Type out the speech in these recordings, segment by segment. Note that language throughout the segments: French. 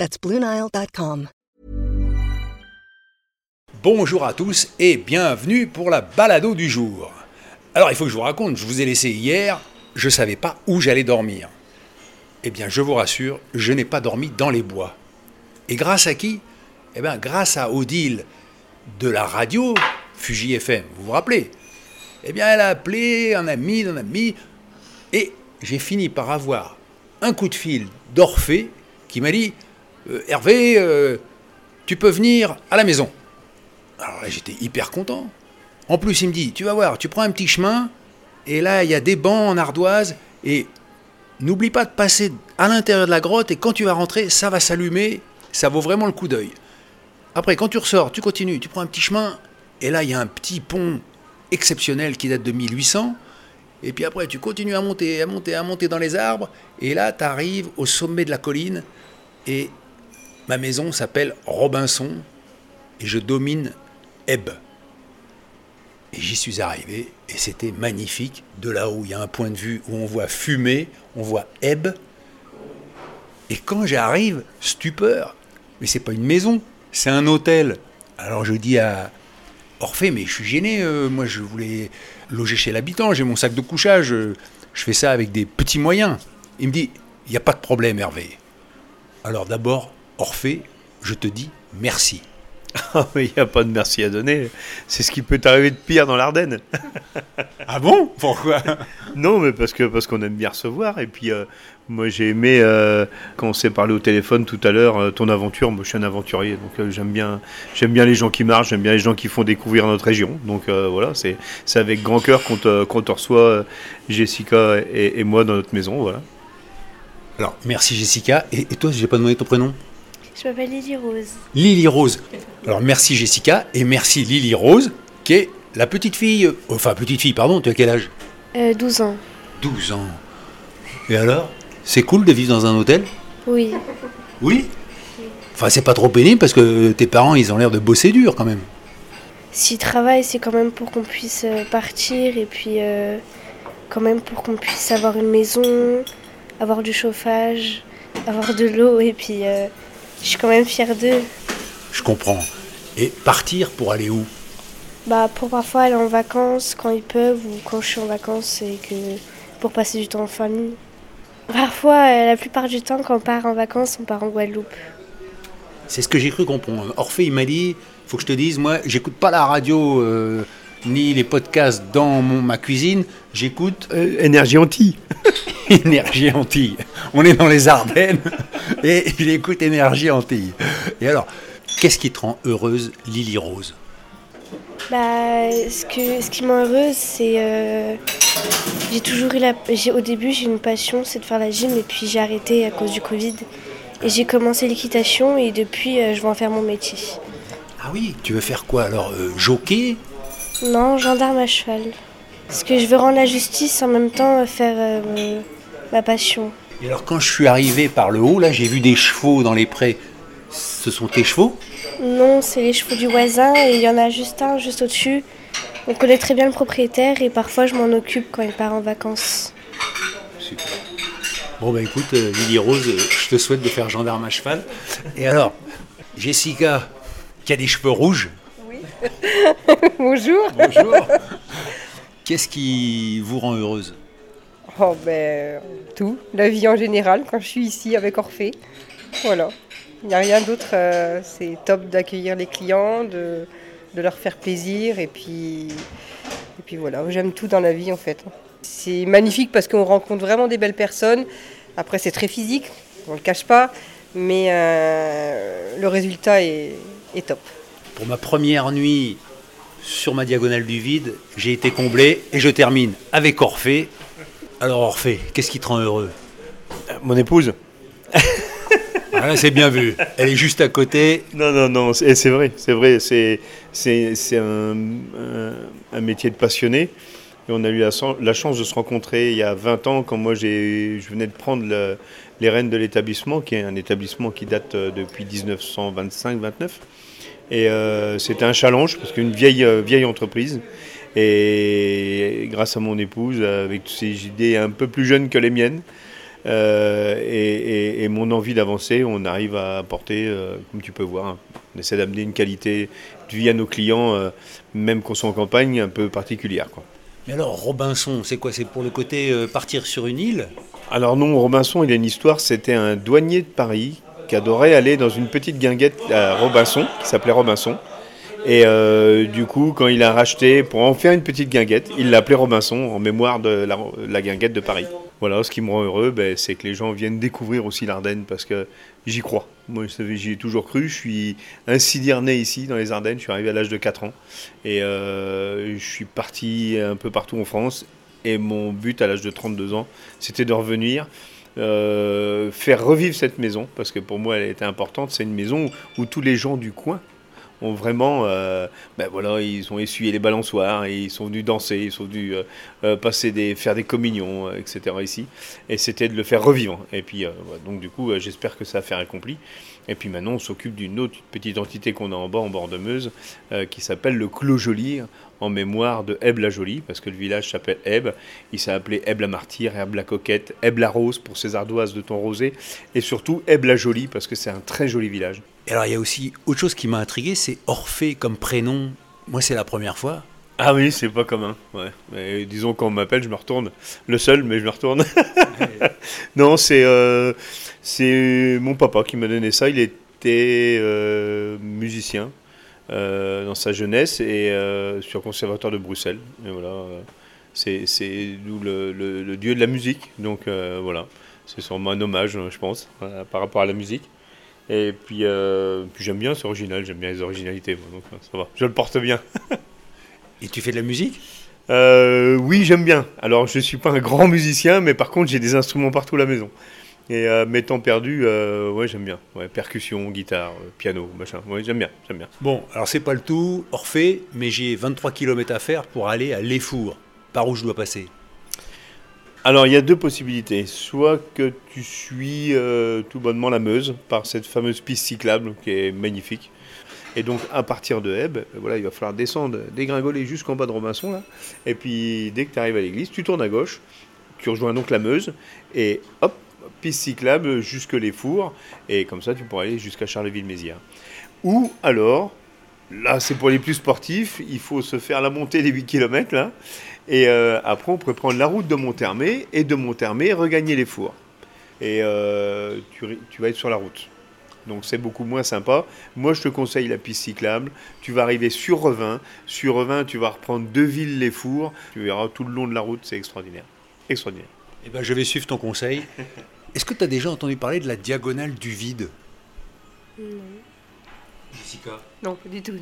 That's. Bonjour à tous et bienvenue pour la balado du jour. Alors, il faut que je vous raconte, je vous ai laissé hier, je ne savais pas où j'allais dormir. Eh bien, je vous rassure, je n'ai pas dormi dans les bois. Et grâce à qui? Eh bien, grâce à Odile de la radio Fuji FM, vous vous rappelez? Eh bien, elle a appelé un ami d'un ami, et j'ai fini par avoir un coup de fil d'Orphée qui m'a dit euh, Hervé, euh, tu peux venir à la maison. Alors là, j'étais hyper content. En plus, il me dit Tu vas voir, tu prends un petit chemin, et là, il y a des bancs en ardoise, et N'oublie pas de passer à l'intérieur de la grotte et quand tu vas rentrer, ça va s'allumer, ça vaut vraiment le coup d'œil. Après, quand tu ressors, tu continues, tu prends un petit chemin et là, il y a un petit pont exceptionnel qui date de 1800. Et puis après, tu continues à monter, à monter, à monter dans les arbres et là, tu arrives au sommet de la colline et ma maison s'appelle Robinson et je domine Ebb. Et j'y suis arrivé et c'était magnifique. De là où il y a un point de vue où on voit fumer, on voit Ebb. Et quand j'arrive, stupeur, mais c'est pas une maison, c'est un hôtel. Alors je dis à Orphée, mais je suis gêné, euh, moi je voulais loger chez l'habitant, j'ai mon sac de couchage, euh, je fais ça avec des petits moyens. Il me dit, il n'y a pas de problème Hervé. Alors d'abord, Orphée, je te dis merci. Ah, il n'y a pas de merci à donner. C'est ce qui peut t'arriver de pire dans l'Ardenne. ah bon? Pourquoi? Non, mais parce que parce qu'on aime bien recevoir. Et puis, euh, moi, j'ai aimé, euh, quand on s'est parlé au téléphone tout à l'heure, euh, ton aventure. Moi, je suis un aventurier. Donc, j'aime bien, j'aime bien les gens qui marchent, j'aime bien les gens qui font découvrir notre région. Donc, voilà, c'est avec grand cœur qu'on te, reçoit, Jessica et, et, moi, dans notre maison. Voilà. Alors, merci Jessica. Et, et toi, j'ai pas demandé ton prénom? Je m'appelle Lily Rose. Lily Rose. Alors merci Jessica et merci Lily Rose, qui est la petite fille, euh, enfin petite fille, pardon, tu as quel âge euh, 12 ans. 12 ans. Et alors C'est cool de vivre dans un hôtel? Oui. Oui? Enfin, c'est pas trop pénible parce que tes parents, ils ont l'air de bosser dur quand même. S'ils travaillent, c'est quand même pour qu'on puisse euh, partir et puis euh, quand même pour qu'on puisse avoir une maison, avoir du chauffage, avoir de l'eau et puis je suis quand même fière d'eux. Je comprends. Et partir pour aller où? Bah pour parfois aller en vacances quand ils peuvent ou quand je suis en vacances et que pour passer du temps en famille. Parfois, euh, la plupart du temps, quand on part en vacances, on part en Guadeloupe. C'est ce que j'ai cru comprendre. Orphée, il m'a dit, faut que je te dise, moi, j'écoute pas la radio euh, ni les podcasts dans ma cuisine, j'écoute... Euh, énergie Anti. Énergie Anti. On est dans les Ardennes et il écoute Énergie Antilles. Et alors, qu'est-ce qui te rend heureuse, Lily Rose? Bah, ce, que, ce qui me rend heureuse, c'est. Euh, j'ai toujours eu la. Au début, j'ai une passion, c'est de faire la gym, et puis j'ai arrêté à cause du Covid. Et j'ai commencé l'équitation, et depuis, euh, je vais en faire mon métier. Ah oui, tu veux faire quoi alors euh, Jockey? Non, gendarme à cheval. Parce que je veux rendre la justice en même temps faire ma passion. Et alors quand je suis arrivé par le haut, là j'ai vu des chevaux dans les prés. Ce sont tes chevaux? Non, c'est les chevaux du voisin et il y en a juste un juste au-dessus. On connaît très bien le propriétaire et parfois je m'en occupe quand il part en vacances. Super. Bon bah écoute, euh, Lily Rose, euh, je te souhaite de faire gendarme à cheval. Et alors, Jessica, qui a des cheveux rouges. Bonjour. Bonjour. Qu'est-ce qui vous rend heureuse? Oh ben tout, la vie en général quand je suis ici avec Orphée. Voilà. Il n'y a rien d'autre, euh, c'est top d'accueillir les clients, de, leur faire plaisir et puis, et puis voilà, j'aime tout dans la vie en fait. C'est magnifique parce qu'on rencontre vraiment des belles personnes. Après c'est très physique, on ne le cache pas, mais euh, le résultat est, est top. Pour ma première nuit sur ma diagonale du vide, j'ai été comblé et je termine avec Orphée alors Orphée, qu'est-ce qui te rend heureux? Mon épouse. ah c'est bien vu. Elle est juste à côté. Non, non, non, c'est vrai, c'est vrai, c'est, c'est, c'est un, un, un métier de passionné. Et on a eu la, la, chance de se rencontrer il y a 20 ans, quand moi j'ai, je venais de prendre le, les rênes de l'établissement, qui est un établissement qui date euh, depuis 1925-29. Et euh, c'était un challenge, parce qu'une vieille, euh, vieille entreprise. Et grâce à mon épouse, avec ses idées un peu plus jeunes que les miennes, euh, et, et, et, mon envie d'avancer, on arrive à apporter, euh, comme tu peux voir, hein, on essaie d'amener une qualité de vie à nos clients, euh, même qu'on soit en campagne, un peu particulière. Quoi. Mais alors, Robinson, c'est quoi? C'est pour le côté partir sur une île? Alors non, Robinson, il a une histoire, c'était un douanier de Paris qui adorait aller dans une petite guinguette à Robinson, qui s'appelait Robinson. Et euh, du coup, quand il a racheté, pour en faire une petite guinguette, il l'a appelé Robinson en mémoire de la, guinguette de Paris. Voilà, ce qui me rend heureux, ben, c'est que les gens viennent découvrir aussi l'Ardenne parce que j'y crois. Moi, j'y ai toujours cru. Je suis sidir né ici, dans les Ardennes. Je suis arrivé à l'âge de 4 ans. Et euh, je suis parti un peu partout en France. Et mon but à l'âge de 32 ans, c'était de revenir. Euh, faire revivre cette maison, parce que pour moi elle était importante. C'est une maison où, tous les gens du coin ont vraiment, euh, ben voilà, ils ont essuyé les balançoires, ils sont venus danser, ils sont venus euh, passer des, faire des communions, etc. ici. Et c'était de le faire revivre. Et puis, donc du coup, j'espère que ça a fait accompli. Et puis maintenant, on s'occupe d'une autre petite entité qu'on a en bas, en bord de Meuse, qui s'appelle le Clos Joly, en mémoire de Hebe la Jolie, parce que le village s'appelle Hebe. Il s'est appelé Hebe la Martyre, Hebe la Coquette, Hebe la Rose pour ses ardoises de thon rosé, et surtout Hebe la Jolie, parce que c'est un très joli village. Et alors, il y a aussi autre chose qui m'a intrigué, c'est Orphée comme prénom. Moi, c'est la première fois. Ah oui, c'est pas commun. Ouais. Mais disons quand on m'appelle, je me retourne. Le seul, mais je me retourne. non, c'est euh, c'est mon papa qui m'a donné ça. Il était euh, musicien euh, dans sa jeunesse et sur conservatoire de Bruxelles. Voilà, c'est nous le, le, dieu de la musique. Donc voilà, c'est sûrement un hommage, je pense, par rapport à la musique. Et puis, puis j'aime bien, c'est original, j'aime bien les originalités. Donc ça va, je le porte bien. Et tu fais de la musique euh, Oui, j'aime bien. Alors, je ne suis pas un grand musicien, mais par contre, j'ai des instruments partout à la maison. Et euh, mes temps perdus, euh, ouais, j'aime bien. Ouais, percussion, guitare, piano, machin. Ouais, j'aime bien, j'aime bien. Bon, alors c'est pas le tout, Orphée, mais j'ai 23 km à faire pour aller à l'Effour. Par où je dois passer? Alors, il y a deux possibilités. Soit que tu suis euh, tout bonnement la Meuse par cette fameuse piste cyclable qui est magnifique. Et donc, à partir de Hebe, voilà, il va falloir descendre, dégringoler jusqu'en bas de Robinson. Là. Et puis, dès que tu arrives à l'église, tu tournes à gauche, tu rejoins donc la Meuse, et hop, piste cyclable jusque les fours. Et comme ça, tu pourras aller jusqu'à Charleville-Mézières. Ou alors, là, c'est pour les plus sportifs, il faut se faire la montée des 8 km, là. Et euh, après, on pourrait prendre la route de Monthermé, et de Monthermé, regagner les fours. Et euh, tu vas être sur la route. Donc c'est beaucoup moins sympa. Moi, je te conseille la piste cyclable. Tu vas arriver sur Revin. Sur Revin, tu vas reprendre Deville-les-Fours. Tu verras tout le long de la route, c'est extraordinaire. Extraordinaire. Eh ben, je vais suivre ton conseil. Est-ce que tu as déjà entendu parler de la diagonale du vide? Non. Jessica? Non, pas du tout.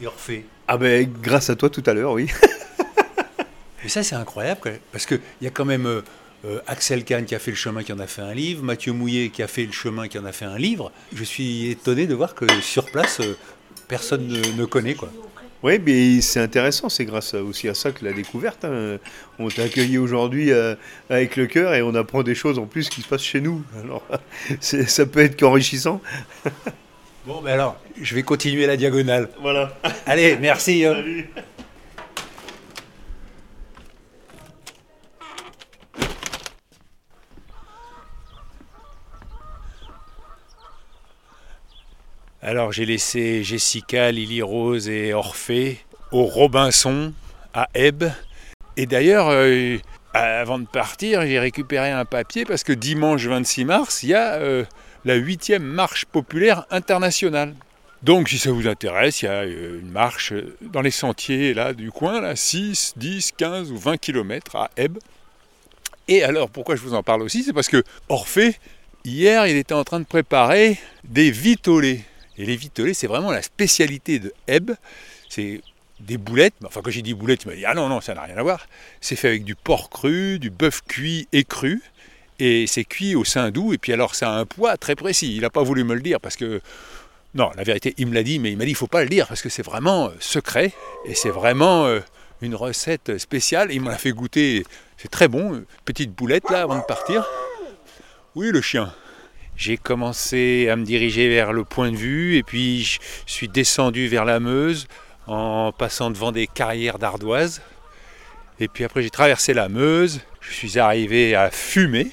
Et Orphée? Ah ben, grâce à toi tout à l'heure, oui. Et ça, c'est incroyable, parce qu'il y a quand même euh, Axel Kahn qui a fait le chemin, qui en a fait un livre, Mathieu Mouillet qui a fait le chemin, qui en a fait un livre. Je suis étonné de voir que sur place, euh, personne ne, ne, connaît. Quoi. Oui, mais c'est intéressant, c'est grâce aussi à ça que la découverte. Hein. On t'a accueilli aujourd'hui euh, avec le cœur et on apprend des choses en plus qui se passent chez nous. Alors, ça peut être qu'enrichissant. Bon, ben alors, je vais continuer la diagonale. Voilà. Allez, merci. Hein. Salut. Alors j'ai laissé Jessica, Lily Rose et Orphée au Robinson à Hebe. Et d'ailleurs, euh, avant de partir, j'ai récupéré un papier parce que dimanche 26 mars, il y a euh, la huitième marche populaire internationale. Donc si ça vous intéresse, il y a euh, une marche dans les sentiers là, du coin, là, 6, 10, 15 ou 20 km à Hebe. Et alors pourquoi je vous en parle aussi, c'est parce que Orphée, hier, il était en train de préparer des vitolets. Et les vitolets, c'est vraiment la spécialité de Hebe. C'est des boulettes. Enfin, quand j'ai dit boulettes, il m'a dit Ah non, non, ça n'a rien à voir. C'est fait avec du porc cru, du bœuf cuit et cru. Et c'est cuit au sein doux, et puis alors ça a un poids très précis. Il n'a pas voulu me le dire parce que. Non, la vérité, il me l'a dit, mais il m'a dit il faut pas le dire parce que c'est vraiment euh, secret et c'est vraiment euh, une recette spéciale. Il m'en a fait goûter, c'est très bon, petite boulette là avant de partir. Oui, le chien. J'ai commencé à me diriger vers le point de vue et puis je suis descendu vers la Meuse en passant devant des carrières d'ardoises. Et puis après j'ai traversé la Meuse, je suis arrivé à Fumer.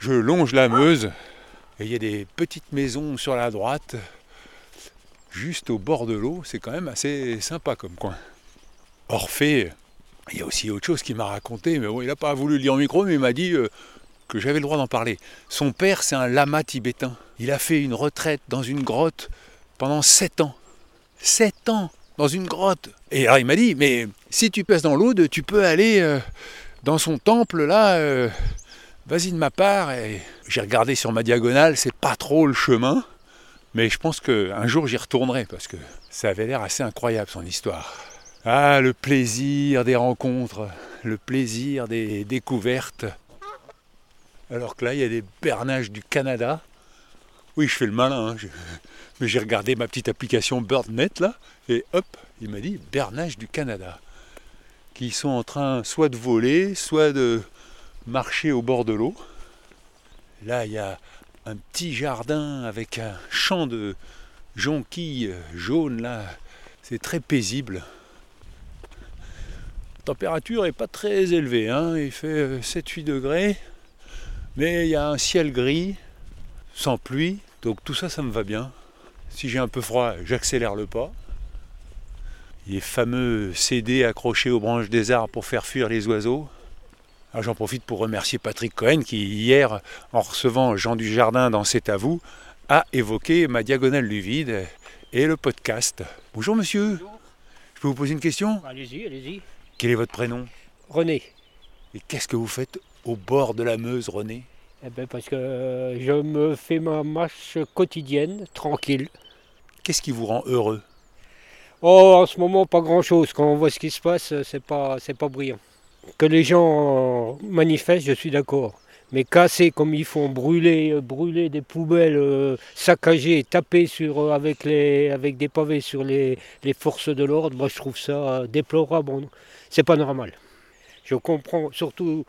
Je longe la Meuse et il y a des petites maisons sur la droite, juste au bord de l'eau. C'est quand même assez sympa comme coin. Orphée, il y a aussi autre chose qu'il m'a raconté, mais bon, il n'a pas voulu le dire au micro, mais il m'a dit euh, que j'avais le droit d'en parler. Son père, c'est un lama tibétain. Il a fait une retraite dans une grotte pendant 7 ans. 7 ans dans une grotte. Et alors il m'a dit, mais si tu passes dans l'Aude, tu peux aller euh, dans son temple là, euh, vas-y de ma part. J'ai regardé sur ma diagonale, c'est pas trop le chemin, mais je pense qu'un jour j'y retournerai parce que ça avait l'air assez incroyable son histoire. Ah, le plaisir des rencontres, le plaisir des découvertes. Alors que là, il y a des bernages du Canada. Oui, je fais le malin, hein, mais j'ai regardé ma petite application BirdNet là, et hop, il m'a dit bernages du Canada, qui sont en train soit de voler, soit de marcher au bord de l'eau. Là, il y a un petit jardin avec un champ de jonquilles jaunes là. C'est très paisible. La température n'est pas très élevée, hein. il fait euh, 7-8 degrés, mais il y a un ciel gris, sans pluie, donc tout ça, ça me va bien. Si j'ai un peu froid, j'accélère le pas. Les fameux CD accrochés aux branches des arbres pour faire fuir les oiseaux. Alors j'en profite pour remercier Patrick Cohen qui, hier, en recevant Jean Dujardin dans C'est à vous, a évoqué ma diagonale du vide et le podcast. Bonjour monsieur. Je peux vous poser une question? Allez-y, allez-y. Quel est votre prénom? René. Et qu'est-ce que vous faites au bord de la Meuse, René Eh ben parce que euh, je me fais ma marche quotidienne, tranquille. Qu'est-ce qui vous rend heureux? Oh, en ce moment, pas grand-chose. Quand on voit ce qui se passe, euh, c'est pas, c'est pas brillant. Que les gens euh, manifestent, je suis d'accord. Mais casser comme ils font, brûler, brûler des poubelles, saccager, taper sur, avec, les, avec des pavés sur les, les forces de l'ordre, moi je trouve ça déplorable. C'est pas normal. Je comprends surtout,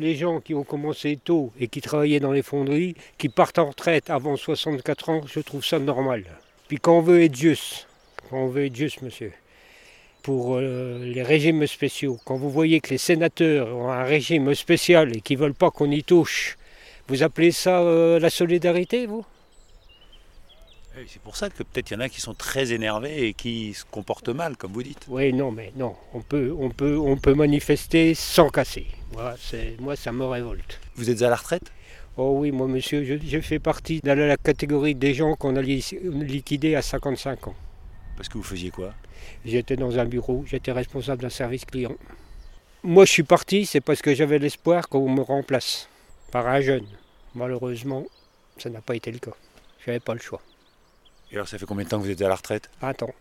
les gens qui ont commencé tôt et qui travaillaient dans les fonderies, qui partent en retraite avant 64 ans, je trouve ça normal. Puis quand on veut être juste, quand on veut être juste, monsieur, pour euh, les régimes spéciaux, quand vous voyez que les sénateurs ont un régime spécial et qu'ils ne veulent pas qu'on y touche, vous appelez ça euh, la solidarité, vous? C'est pour ça que peut-être il y en a qui sont très énervés et qui se comportent mal, comme vous dites. Oui, non, mais non, on peut, on peut, on peut manifester sans casser. Voilà, moi, ça me révolte. Vous êtes à la retraite? Oh oui, moi, monsieur, je, je fais partie de la catégorie des gens qu'on a li- liquidés à 55 ans. Parce que vous faisiez quoi? J'étais dans un bureau, j'étais responsable d'un service client. Moi, je suis parti, c'est parce que j'avais l'espoir qu'on me remplace par un jeune. Malheureusement, ça n'a pas été le cas. Je n'avais pas le choix. Et alors ça fait combien de temps que vous êtes à la retraite? Attends,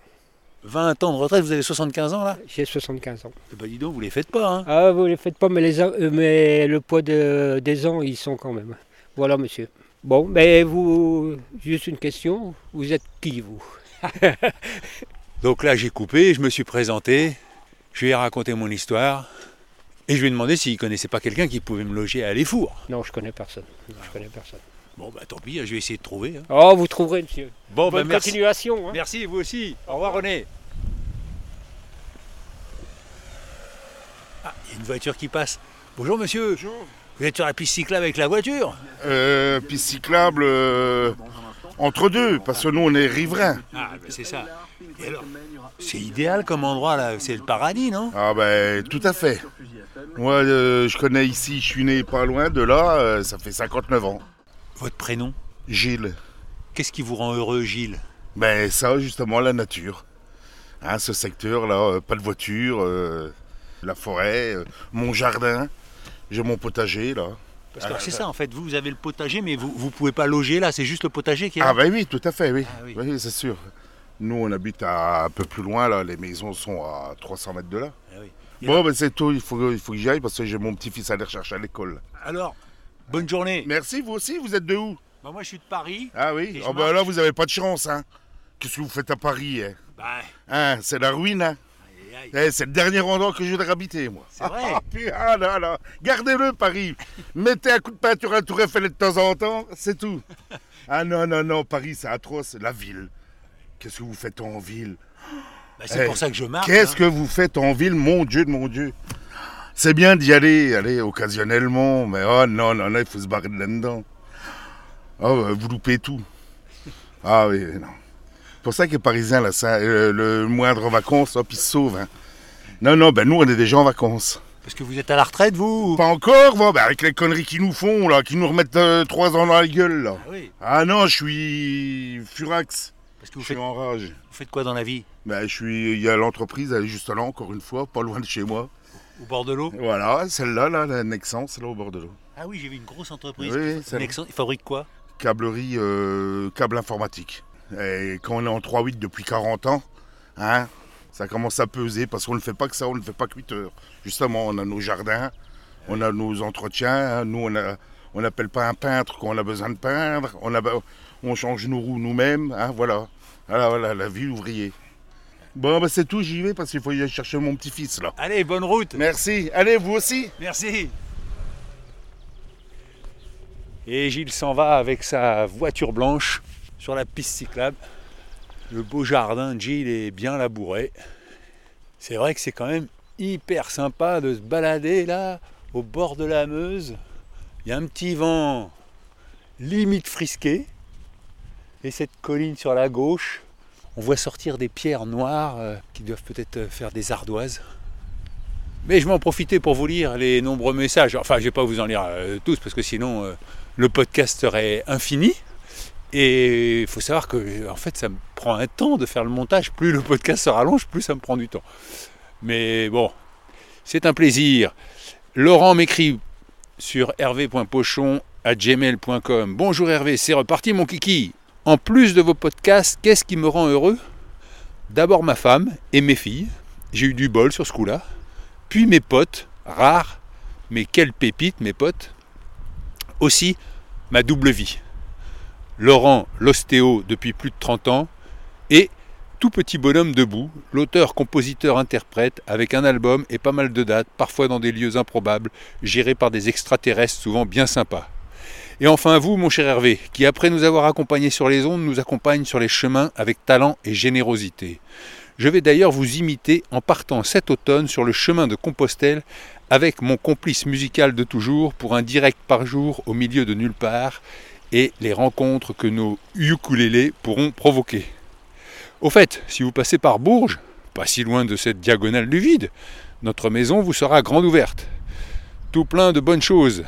20 ans de retraite, vous avez 75 ans là? J'ai 75 ans. Eh ben dis donc, vous les faites pas, hein Ah, vous ne les faites pas, mais, les, euh, mais le poids de- des ans, ils sont quand même. Voilà, monsieur. Bon, mais vous, juste une question, vous êtes qui, vous? Donc là j'ai coupé, je me suis présenté, je lui ai raconté mon histoire, et je lui ai demandé s'il connaissait pas quelqu'un qui pouvait me loger à Les Fours. Non, je connais personne. Non, je connais personne. Bon bah tant pis, je vais essayer de trouver. hein. Oh, vous trouverez, monsieur. Bon bah Bonne merci. continuation. hein. Merci, vous aussi. Au revoir René. Ah, il y a une voiture qui passe. Bonjour monsieur. Vous êtes sur la piste cyclable avec la voiture? Euh, piste cyclable euh, entre deux, parce que nous on est riverains. Ah, ben c'est ça. Et alors, c'est idéal comme endroit là, c'est le paradis, non? Ah ben tout à fait. Moi euh, je connais ici, je suis né pas loin de là, euh, ça fait 59 ans. Votre prénom? Gilles. Qu'est-ce qui vous rend heureux, Gilles? Ben ça justement la nature. Hein, ce secteur là, euh, pas de voiture, euh, la forêt, euh, mon jardin, j'ai mon potager là. Parce que c'est ça en fait, vous, vous avez le potager, mais vous ne pouvez pas loger là, c'est juste le potager qui est là. Ah ben oui, tout à fait, oui. Ah oui. oui, c'est sûr. Nous on habite à un peu plus loin là, les maisons sont à 300 mètres de là. Bon, ben c'est tout, il faut, il faut que j'y aille parce que j'ai mon petit-fils à aller rechercher à l'école. Alors, bonne journée. Merci, vous aussi, vous êtes de où? Bah, moi, je suis de Paris. Ah oui? Oh, ben marche. là, vous avez pas de chance, hein. Qu'est-ce que vous faites à Paris hein? Bah, Hein, C'est la ruine, hein? Aïe, aïe. Eh, C'est le dernier endroit que je voudrais habiter, moi. C'est vrai. Ah, puis, ah là là, gardez-le, Paris. Mettez un coup de peinture à Tour Eiffel de temps en temps, c'est tout. Ah non, non, non, Paris, c'est atroce. La ville. Qu'est-ce que vous faites en ville? Bah, c'est Eh, pour ça que je marche. Qu'est-ce hein. que vous faites en ville, mon Dieu de mon Dieu C'est bien d'y aller, aller occasionnellement, mais oh non, non, non, il faut se barrer de là-dedans. Oh, vous loupez tout. Ah oui, non. C'est pour ça que les Parisiens, là, ça, euh, le moindre vacances, hop, ils se sauvent. hein. Non, non, ben nous, on est déjà en vacances. Parce que vous êtes à la retraite, vous ou- Pas encore, bon, ben, avec les conneries qu'ils nous font, là, qui nous remettent euh, trois ans dans la gueule, là. Ah oui. Ah non, je suis furax. Parce que Je vous suis faites, en rage. vous faites quoi dans la vie? Ben, je suis, il y a l'entreprise, elle est juste là, encore une fois, pas loin de chez moi. Au bord de l'eau Voilà, celle-là, là, la Nexence, là, au bord de l'eau. Ah oui, j'ai vu une grosse entreprise. Oui, ils fabriquent quoi? Câblerie, euh, câble informatique. Et quand on est en 3.8 depuis 40 ans, hein, ça commence à peser parce qu'on ne fait pas que ça, on ne fait pas que 8 heures. Justement, on a nos jardins, on a nos entretiens. hein. Nous, on a- on n'appelle pas un peintre quand on a besoin de peindre. On, a, on change nos roues nous-mêmes. hein, voilà. voilà, voilà, la vie ouvrier. Bon, ben, c'est tout, j'y vais parce qu'il faut y aller chercher mon petit-fils là. Allez, bonne route Merci. Allez, vous aussi. Merci Et Gilles s'en va avec sa voiture blanche sur la piste cyclable. Le beau jardin de Gilles est bien labouré. C'est vrai que c'est quand même hyper sympa de se balader là, au bord de la Meuse. Il y a un petit vent limite frisqué. Et cette colline sur la gauche, on voit sortir des pierres noires euh, qui doivent peut-être euh, faire des ardoises. Mais je vais en profiter pour vous lire les nombreux messages. Enfin, je ne vais pas vous en lire euh, tous parce que sinon le podcast serait infini. Et il faut savoir que en fait, ça me prend un temps de faire le montage. Plus le podcast se rallonge, plus ça me prend du temps. Mais bon, c'est un plaisir. Laurent m'écrit sur hervé.pochon à gmail.com. Bonjour Hervé, c'est reparti mon kiki. En plus de vos podcasts, qu'est-ce qui me rend heureux? D'abord ma femme et mes filles. J'ai eu du bol sur ce coup-là puis mes potes, rares, mais quelle pépite mes potes. Aussi ma double vie. Laurent, l'ostéo depuis plus de 30 ans, et tout petit bonhomme debout, l'auteur, compositeur, interprète, avec un album et pas mal de dates, parfois dans des lieux improbables, gérés par des extraterrestres souvent bien sympas. Et enfin vous, mon cher Hervé, qui après nous avoir accompagnés sur les ondes, nous accompagne sur les chemins avec talent et générosité. Je vais d'ailleurs vous imiter en partant cet automne sur le chemin de Compostelle avec mon complice musical de toujours pour un direct par jour au milieu de nulle part et les rencontres que nos ukulélés pourront provoquer. Au fait, si vous passez par Bourges, pas si loin de cette diagonale du vide, notre maison vous sera grande ouverte. Tout plein de bonnes choses.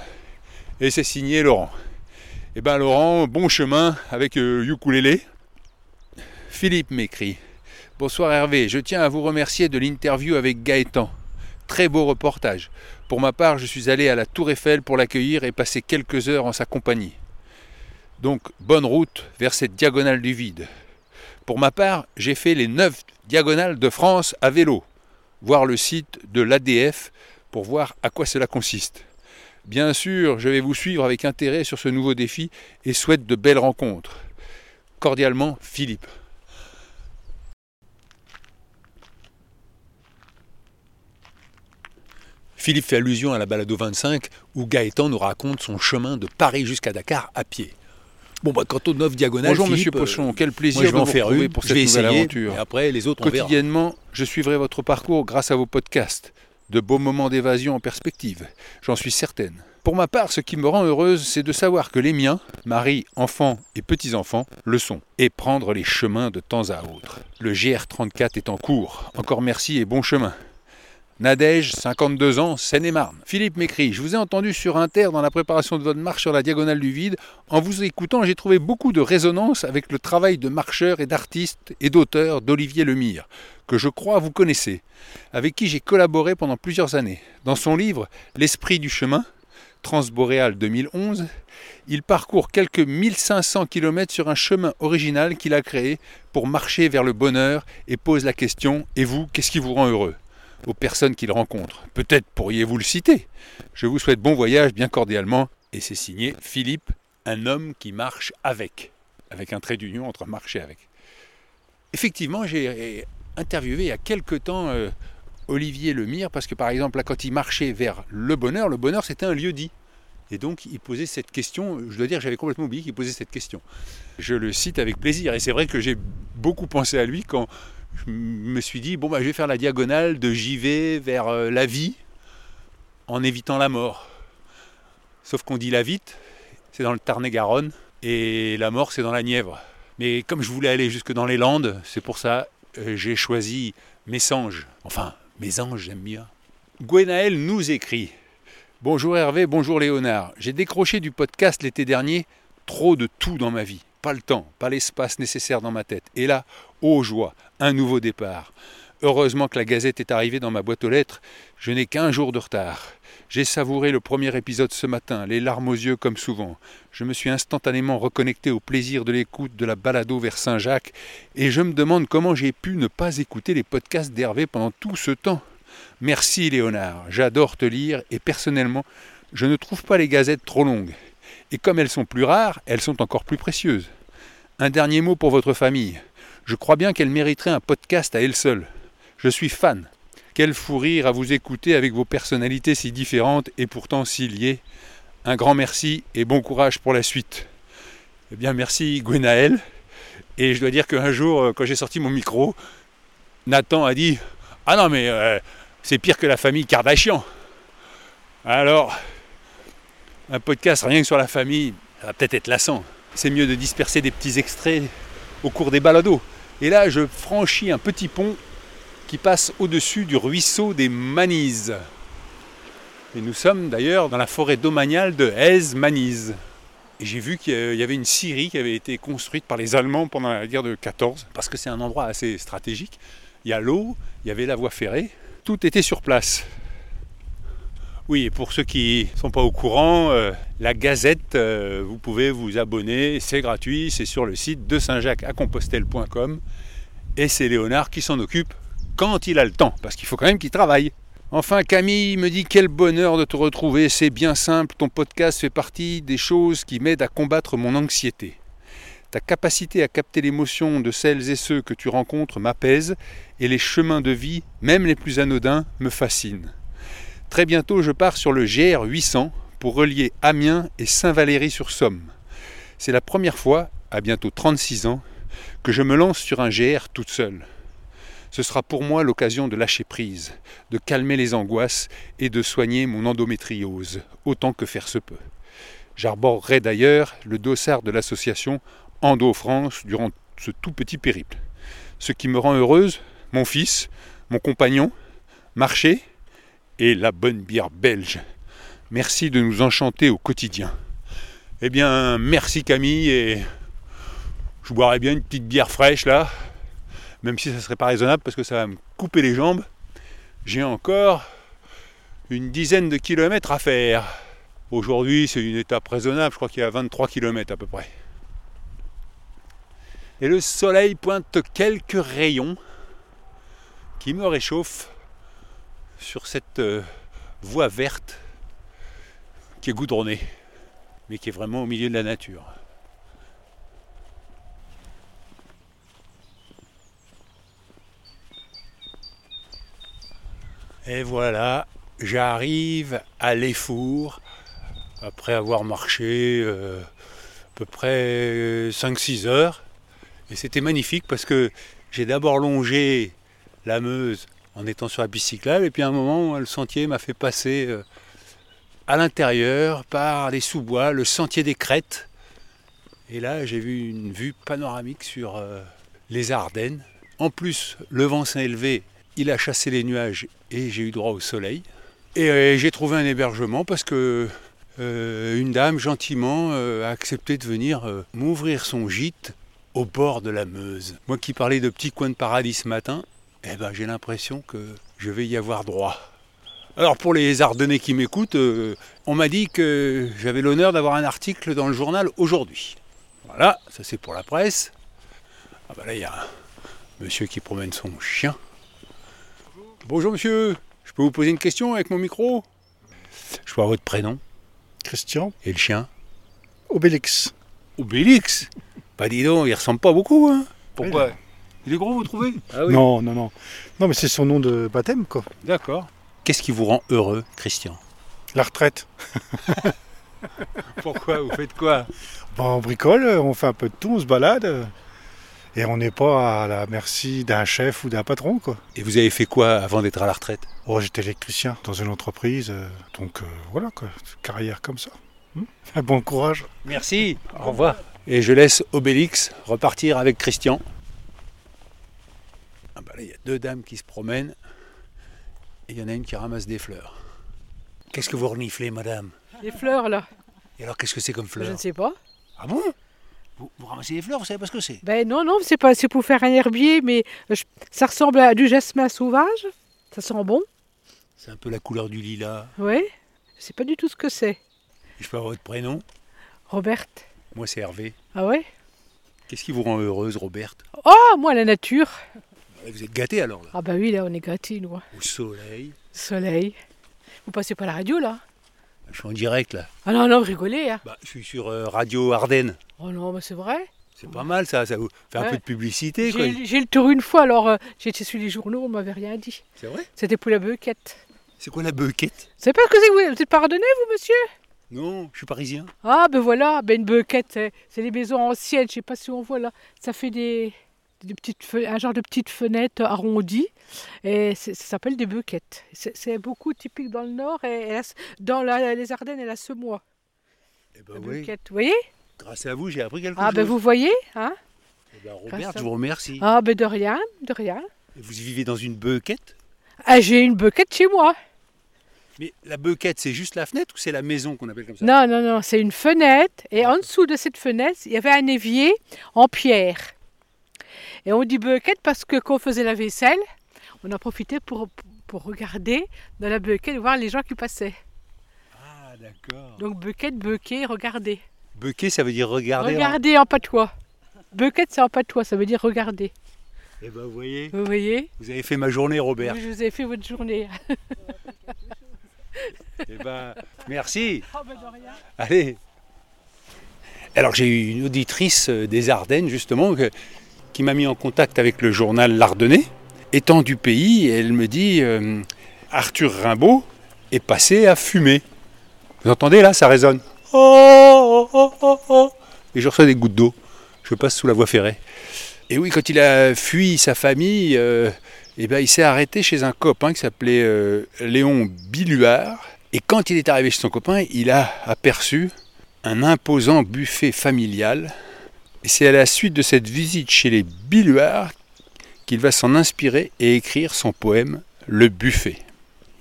Et c'est signé Laurent. Eh ben Laurent, bon chemin avec euh, ukulélé. Philippe m'écrit. Bonsoir Hervé, je tiens à vous remercier de l'interview avec Gaëtan. Très beau reportage. Pour ma part, je suis allé à la Tour Eiffel pour l'accueillir et passer quelques heures en sa compagnie. Donc, bonne route vers cette diagonale du vide. Pour ma part, j'ai fait les 9 diagonales de France à vélo, voir le site de l'ADF pour voir à quoi cela consiste. Bien sûr, je vais vous suivre avec intérêt sur ce nouveau défi et souhaite de belles rencontres. Cordialement, Philippe. Philippe fait allusion à la balado 25 où Gaëtan nous raconte son chemin de Paris jusqu'à Dakar à pied. Bon, bah, quant aux 9 diagonales, Bonjour Philippe, Monsieur Pochon, euh, quel plaisir moi, je vais de en vous faire une pour je cette vais nouvelle essayer, aventure. Et après, les autres, on verra. Quotidiennement, je suivrai votre parcours grâce à vos podcasts. De beaux moments d'évasion en perspective, j'en suis certaine. Pour ma part, ce qui me rend heureuse, c'est de savoir que les miens, mari, enfants et petits-enfants, le sont, et prendre les chemins de temps à autre. Le GR34 est en cours. Encore merci et bon chemin. Nadège, 52 ans, Seine-et-Marne. Philippe m'écrit Je vous ai entendu sur Inter dans la préparation de votre marche sur la diagonale du vide. En vous écoutant, j'ai trouvé beaucoup de résonance avec le travail de marcheur et d'artiste et d'auteur d'Olivier Lemire, que je crois vous connaissez, avec qui j'ai collaboré pendant plusieurs années. Dans son livre L'esprit du chemin, Transboréal 2011, il parcourt quelques 1500 km sur un chemin original qu'il a créé pour marcher vers le bonheur et pose la question Et vous, qu'est-ce qui vous rend heureux? Aux personnes qu'il rencontre. Peut-être pourriez-vous le citer. Je vous souhaite bon voyage bien cordialement. Et c'est signé Philippe, un homme qui marche avec. Avec un trait d'union entre marcher avec. Effectivement, j'ai interviewé il y a quelque temps euh, Olivier Lemire, parce que par exemple, là, quand il marchait vers le bonheur, le bonheur c'était un lieu dit. Et donc il posait cette question, je dois dire j'avais complètement oublié qu'il posait cette question. Je le cite avec plaisir, et c'est vrai que j'ai beaucoup pensé à lui quand je me suis dit, bon bah je vais faire la diagonale de vais vers euh, la vie en évitant la mort. Sauf qu'on dit la vite, c'est dans le Tarn-et-Garonne, et la mort c'est dans la Nièvre. Mais comme je voulais aller jusque dans les Landes, c'est pour ça euh, j'ai choisi mes songes. Enfin, mes anges, j'aime bien. Gwenaël nous écrit Bonjour Hervé, bonjour Léonard. J'ai décroché du podcast l'été dernier trop de tout dans ma vie. Pas le temps, pas l'espace nécessaire dans ma tête. Et là, ô joie, un nouveau départ. Heureusement que la gazette est arrivée dans ma boîte aux lettres, je n'ai qu'un jour de retard. J'ai savouré le premier épisode ce matin, les larmes aux yeux comme souvent. Je me suis instantanément reconnecté au plaisir de l'écoute de la balado vers Saint-Jacques, et je me demande comment j'ai pu ne pas écouter les podcasts d'Hervé pendant tout ce temps. Merci Léonard, j'adore te lire, et personnellement, je ne trouve pas les gazettes trop longues. Et comme elles sont plus rares, elles sont encore plus précieuses. Un dernier mot pour votre famille. Je crois bien qu'elle mériterait un podcast à elle seule. Je suis fan. Quel fou rire à vous écouter avec vos personnalités si différentes et pourtant si liées. Un grand merci et bon courage pour la suite. Eh bien, merci Gwenaël. Et je dois dire qu'un jour, euh, quand j'ai sorti mon micro, Nathan a dit Ah non, mais euh, c'est pire que la famille Kardashian. Alors, un podcast rien que sur la famille, ça va peut-être être lassant. C'est mieux de disperser des petits extraits au cours des balados. Et là, je franchis un petit pont qui passe au-dessus du ruisseau des Manises. Et nous sommes d'ailleurs dans la forêt domaniale de Hez-Manise. Et j'ai vu qu'il y avait une scierie qui avait été construite par les Allemands pendant la guerre de 14, parce que c'est un endroit assez stratégique. Il y a l'eau, il y avait la voie ferrée, tout était sur place. Oui, et pour ceux qui ne sont pas au courant, euh, la Gazette, euh, vous pouvez vous abonner, c'est gratuit, c'est sur le site de Saint-Jacques à Compostelle.com et c'est Léonard qui s'en occupe quand il a le temps, parce qu'il faut quand même qu'il travaille. Enfin, Camille me dit quel bonheur de te retrouver, c'est bien simple, ton podcast fait partie des choses qui m'aident à combattre mon anxiété. Ta capacité à capter l'émotion de celles et ceux que tu rencontres m'apaise et les chemins de vie, même les plus anodins, me fascinent. Très bientôt, je pars sur le GR 800 pour relier Amiens et Saint-Valery-sur-Somme. C'est la première fois, à bientôt 36 ans, que je me lance sur un GR toute seule. Ce sera pour moi l'occasion de lâcher prise, de calmer les angoisses et de soigner mon endométriose, autant que faire se peut. J'arborerai d'ailleurs le dossard de l'association Endo-France durant ce tout petit périple. Ce qui me rend heureuse, mon fils, mon compagnon, marcher et la bonne bière belge. Merci de nous enchanter au quotidien. Eh bien, merci Camille et je boirais bien une petite bière fraîche là, même si ça serait pas raisonnable parce que ça va me couper les jambes. J'ai encore une dizaine de kilomètres à faire. Aujourd'hui, c'est une étape raisonnable, je crois qu'il y a 23 km à peu près. Et le soleil pointe quelques rayons qui me réchauffent sur cette euh, voie verte qui est goudronnée, mais qui est vraiment au milieu de la nature. Et voilà, j'arrive à l'Effour après avoir marché euh, à peu près 5-6 heures. Et c'était magnifique parce que j'ai d'abord longé la Meuse en étant sur la piste cyclable et puis à un moment le sentier m'a fait passer euh, à l'intérieur par les sous-bois, le sentier des crêtes. Et là j'ai vu une vue panoramique sur euh, les Ardennes. En plus le vent s'est élevé il a chassé les nuages et j'ai eu droit au soleil. Et euh, j'ai trouvé un hébergement parce que une dame gentiment a accepté de venir m'ouvrir son gîte au bord de la Meuse. Moi qui parlais de petits coins de paradis ce matin, eh ben, j'ai l'impression que je vais y avoir droit. Alors pour les Ardennais qui m'écoutent, on m'a dit que j'avais l'honneur d'avoir un article dans le journal aujourd'hui. Voilà, ça c'est pour la presse. Ah ben là il y a un monsieur qui promène son chien. Bonjour monsieur, je peux vous poser une question avec mon micro? Je avoir votre prénom. Christian. Et le chien? Obélix. Obélix? Bah dis donc, il ressemble pas beaucoup, hein. Pourquoi? Il est gros, vous trouvez? Ah Non, non, non. Non, mais c'est son nom de baptême, quoi. D'accord. Qu'est-ce qui vous rend heureux, Christian? La retraite. Pourquoi? Vous faites quoi? Bon, on bricole, on fait un peu de tout, on se balade. Et on n'est pas à la merci d'un chef ou d'un patron, quoi. Et vous avez fait quoi avant d'être à la retraite? Oh, j'étais électricien dans une entreprise, euh, donc euh, voilà, quoi. Carrière comme ça. Hmm bon courage. Merci, au revoir. Et je laisse Obélix repartir avec Christian. Ah bah là, il y a deux dames qui se promènent. Et il y en a une qui ramasse des fleurs. Qu'est-ce que vous reniflez, madame? Les fleurs là, Et alors, qu'est-ce que c'est comme je fleurs ne sais pas. Ah bon? Vous, vous ramassez des fleurs, vous savez pas ce que c'est? Ben non, non, c'est pas, c'est pour faire un herbier, mais je- ça ressemble à du jasmin sauvage. Ça sent bon, C'est un peu la couleur du lilas. oui. Je sais pas du tout ce que c'est. Je peux avoir votre prénom? Roberte. Moi, c'est Hervé. Ah ouais? Qu'est-ce qui vous rend heureuse, Roberte Oh, moi la nature. Vous êtes gâtée alors, là Ah bah oui, là on est gâtés, nous. hein. Au soleil. Soleil. Vous passez pas la radio là Je suis en direct, là. Ah non, non, vous rigolez. Hein. Bah, je suis sur euh, Radio Ardennes. Oh non, mais c'est vrai. C'est pas mal, ça. Ça vous fait un peu de publicité, quoi. J'ai le tour une fois, alors euh, j'étais sur les journaux, on m'avait rien dit. C'est vrai C'était pour la bequette. C'est quoi la Vous savez pas ce que c'est vous Vous êtes pardonné, vous, monsieur? Non, je suis parisien. Ah ben voilà, ben une bequette, c'est- c'est les maisons anciennes, je sais pas si on voit là. Ça fait des, des petites fe- un genre de petites fenêtres arrondies et ça s'appelle des bequettes. C'est beaucoup typique dans le nord et, et la- dans la- les Ardennes et la Semois. Eh ben oui. vous voyez? Grâce à vous, j'ai appris quelque Ah chose. ben vous voyez, hein? Eh ben, Robert, à je vous remercie. Ah ben de rien, de rien. Vous vivez dans une bequette Ah j'ai une bequette chez moi. Mais la bequette, c'est juste la fenêtre ou c'est la maison qu'on appelle comme ça? Non, non, non, c'est une fenêtre. Et en dessous de cette fenêtre, il y avait un évier en pierre. Et on dit bequette parce que quand on faisait la vaisselle, on a profité pour, pour regarder dans la bequette, voir les gens qui passaient. Ah, d'accord. Donc bequette, bequet, regarder. Bequet, ça veut dire regarder. hein. Regarder en patois. Bequette, c'est en patois, ça veut dire regarder. Eh ben, vous voyez, Vous voyez vous avez fait ma journée, Robert. Je vous ai fait votre journée. Eh ben, merci. Oh, ben, de rien. Allez. Alors j'ai eu une auditrice euh, des Ardennes justement que- qui m'a mis en contact avec le journal L'Ardennais. Étant du pays, elle me dit euh, Arthur Rimbaud est passé à fumer. Vous entendez là, ça résonne. Oh, oh, oh. Et je reçois des gouttes d'eau. Je passe sous la voie ferrée. Et oui, quand il a fui sa famille, euh, eh ben, il s'est arrêté chez un copain qui s'appelait euh, Léon Biluard. Et quand il est arrivé chez son copain, il a aperçu un imposant buffet familial. Et c'est à la suite de cette visite chez les Biluard qu'il va s'en inspirer et écrire son poème Le buffet.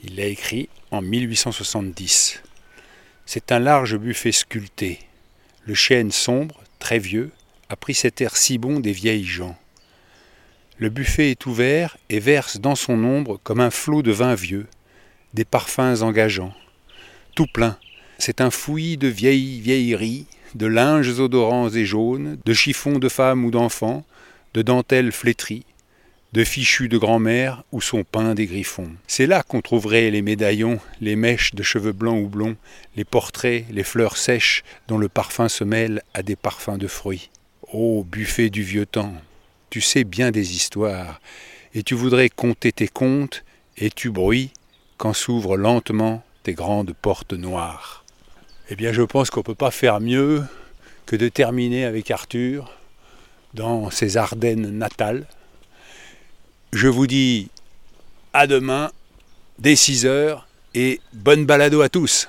Il l'a écrit en 1870. C'est un large buffet sculpté. Le chêne sombre, très vieux, a pris cet air si bon des vieilles gens. Le buffet est ouvert et verse dans son ombre comme un flot de vin vieux, des parfums engageants. Tout plein, c'est un fouillis de vieilles vieilleries, de linges odorants et jaunes, de chiffons de femmes ou d'enfants, de dentelles flétries, de fichus de grand-mère où sont peints des griffons. C'est là qu'on trouverait les médaillons, les mèches de cheveux blancs ou blonds, les portraits, les fleurs sèches dont le parfum se mêle à des parfums de fruits. Ô buffet du vieux temps, tu sais bien des histoires, et tu voudrais compter tes contes, et tu bruis quand s'ouvrent lentement tes grandes portes noires. Eh bien, je pense qu'on ne peut pas faire mieux que de terminer avec Arthur dans ses Ardennes natales. Je vous dis à demain, dès 6 heures, et bonne balado à tous.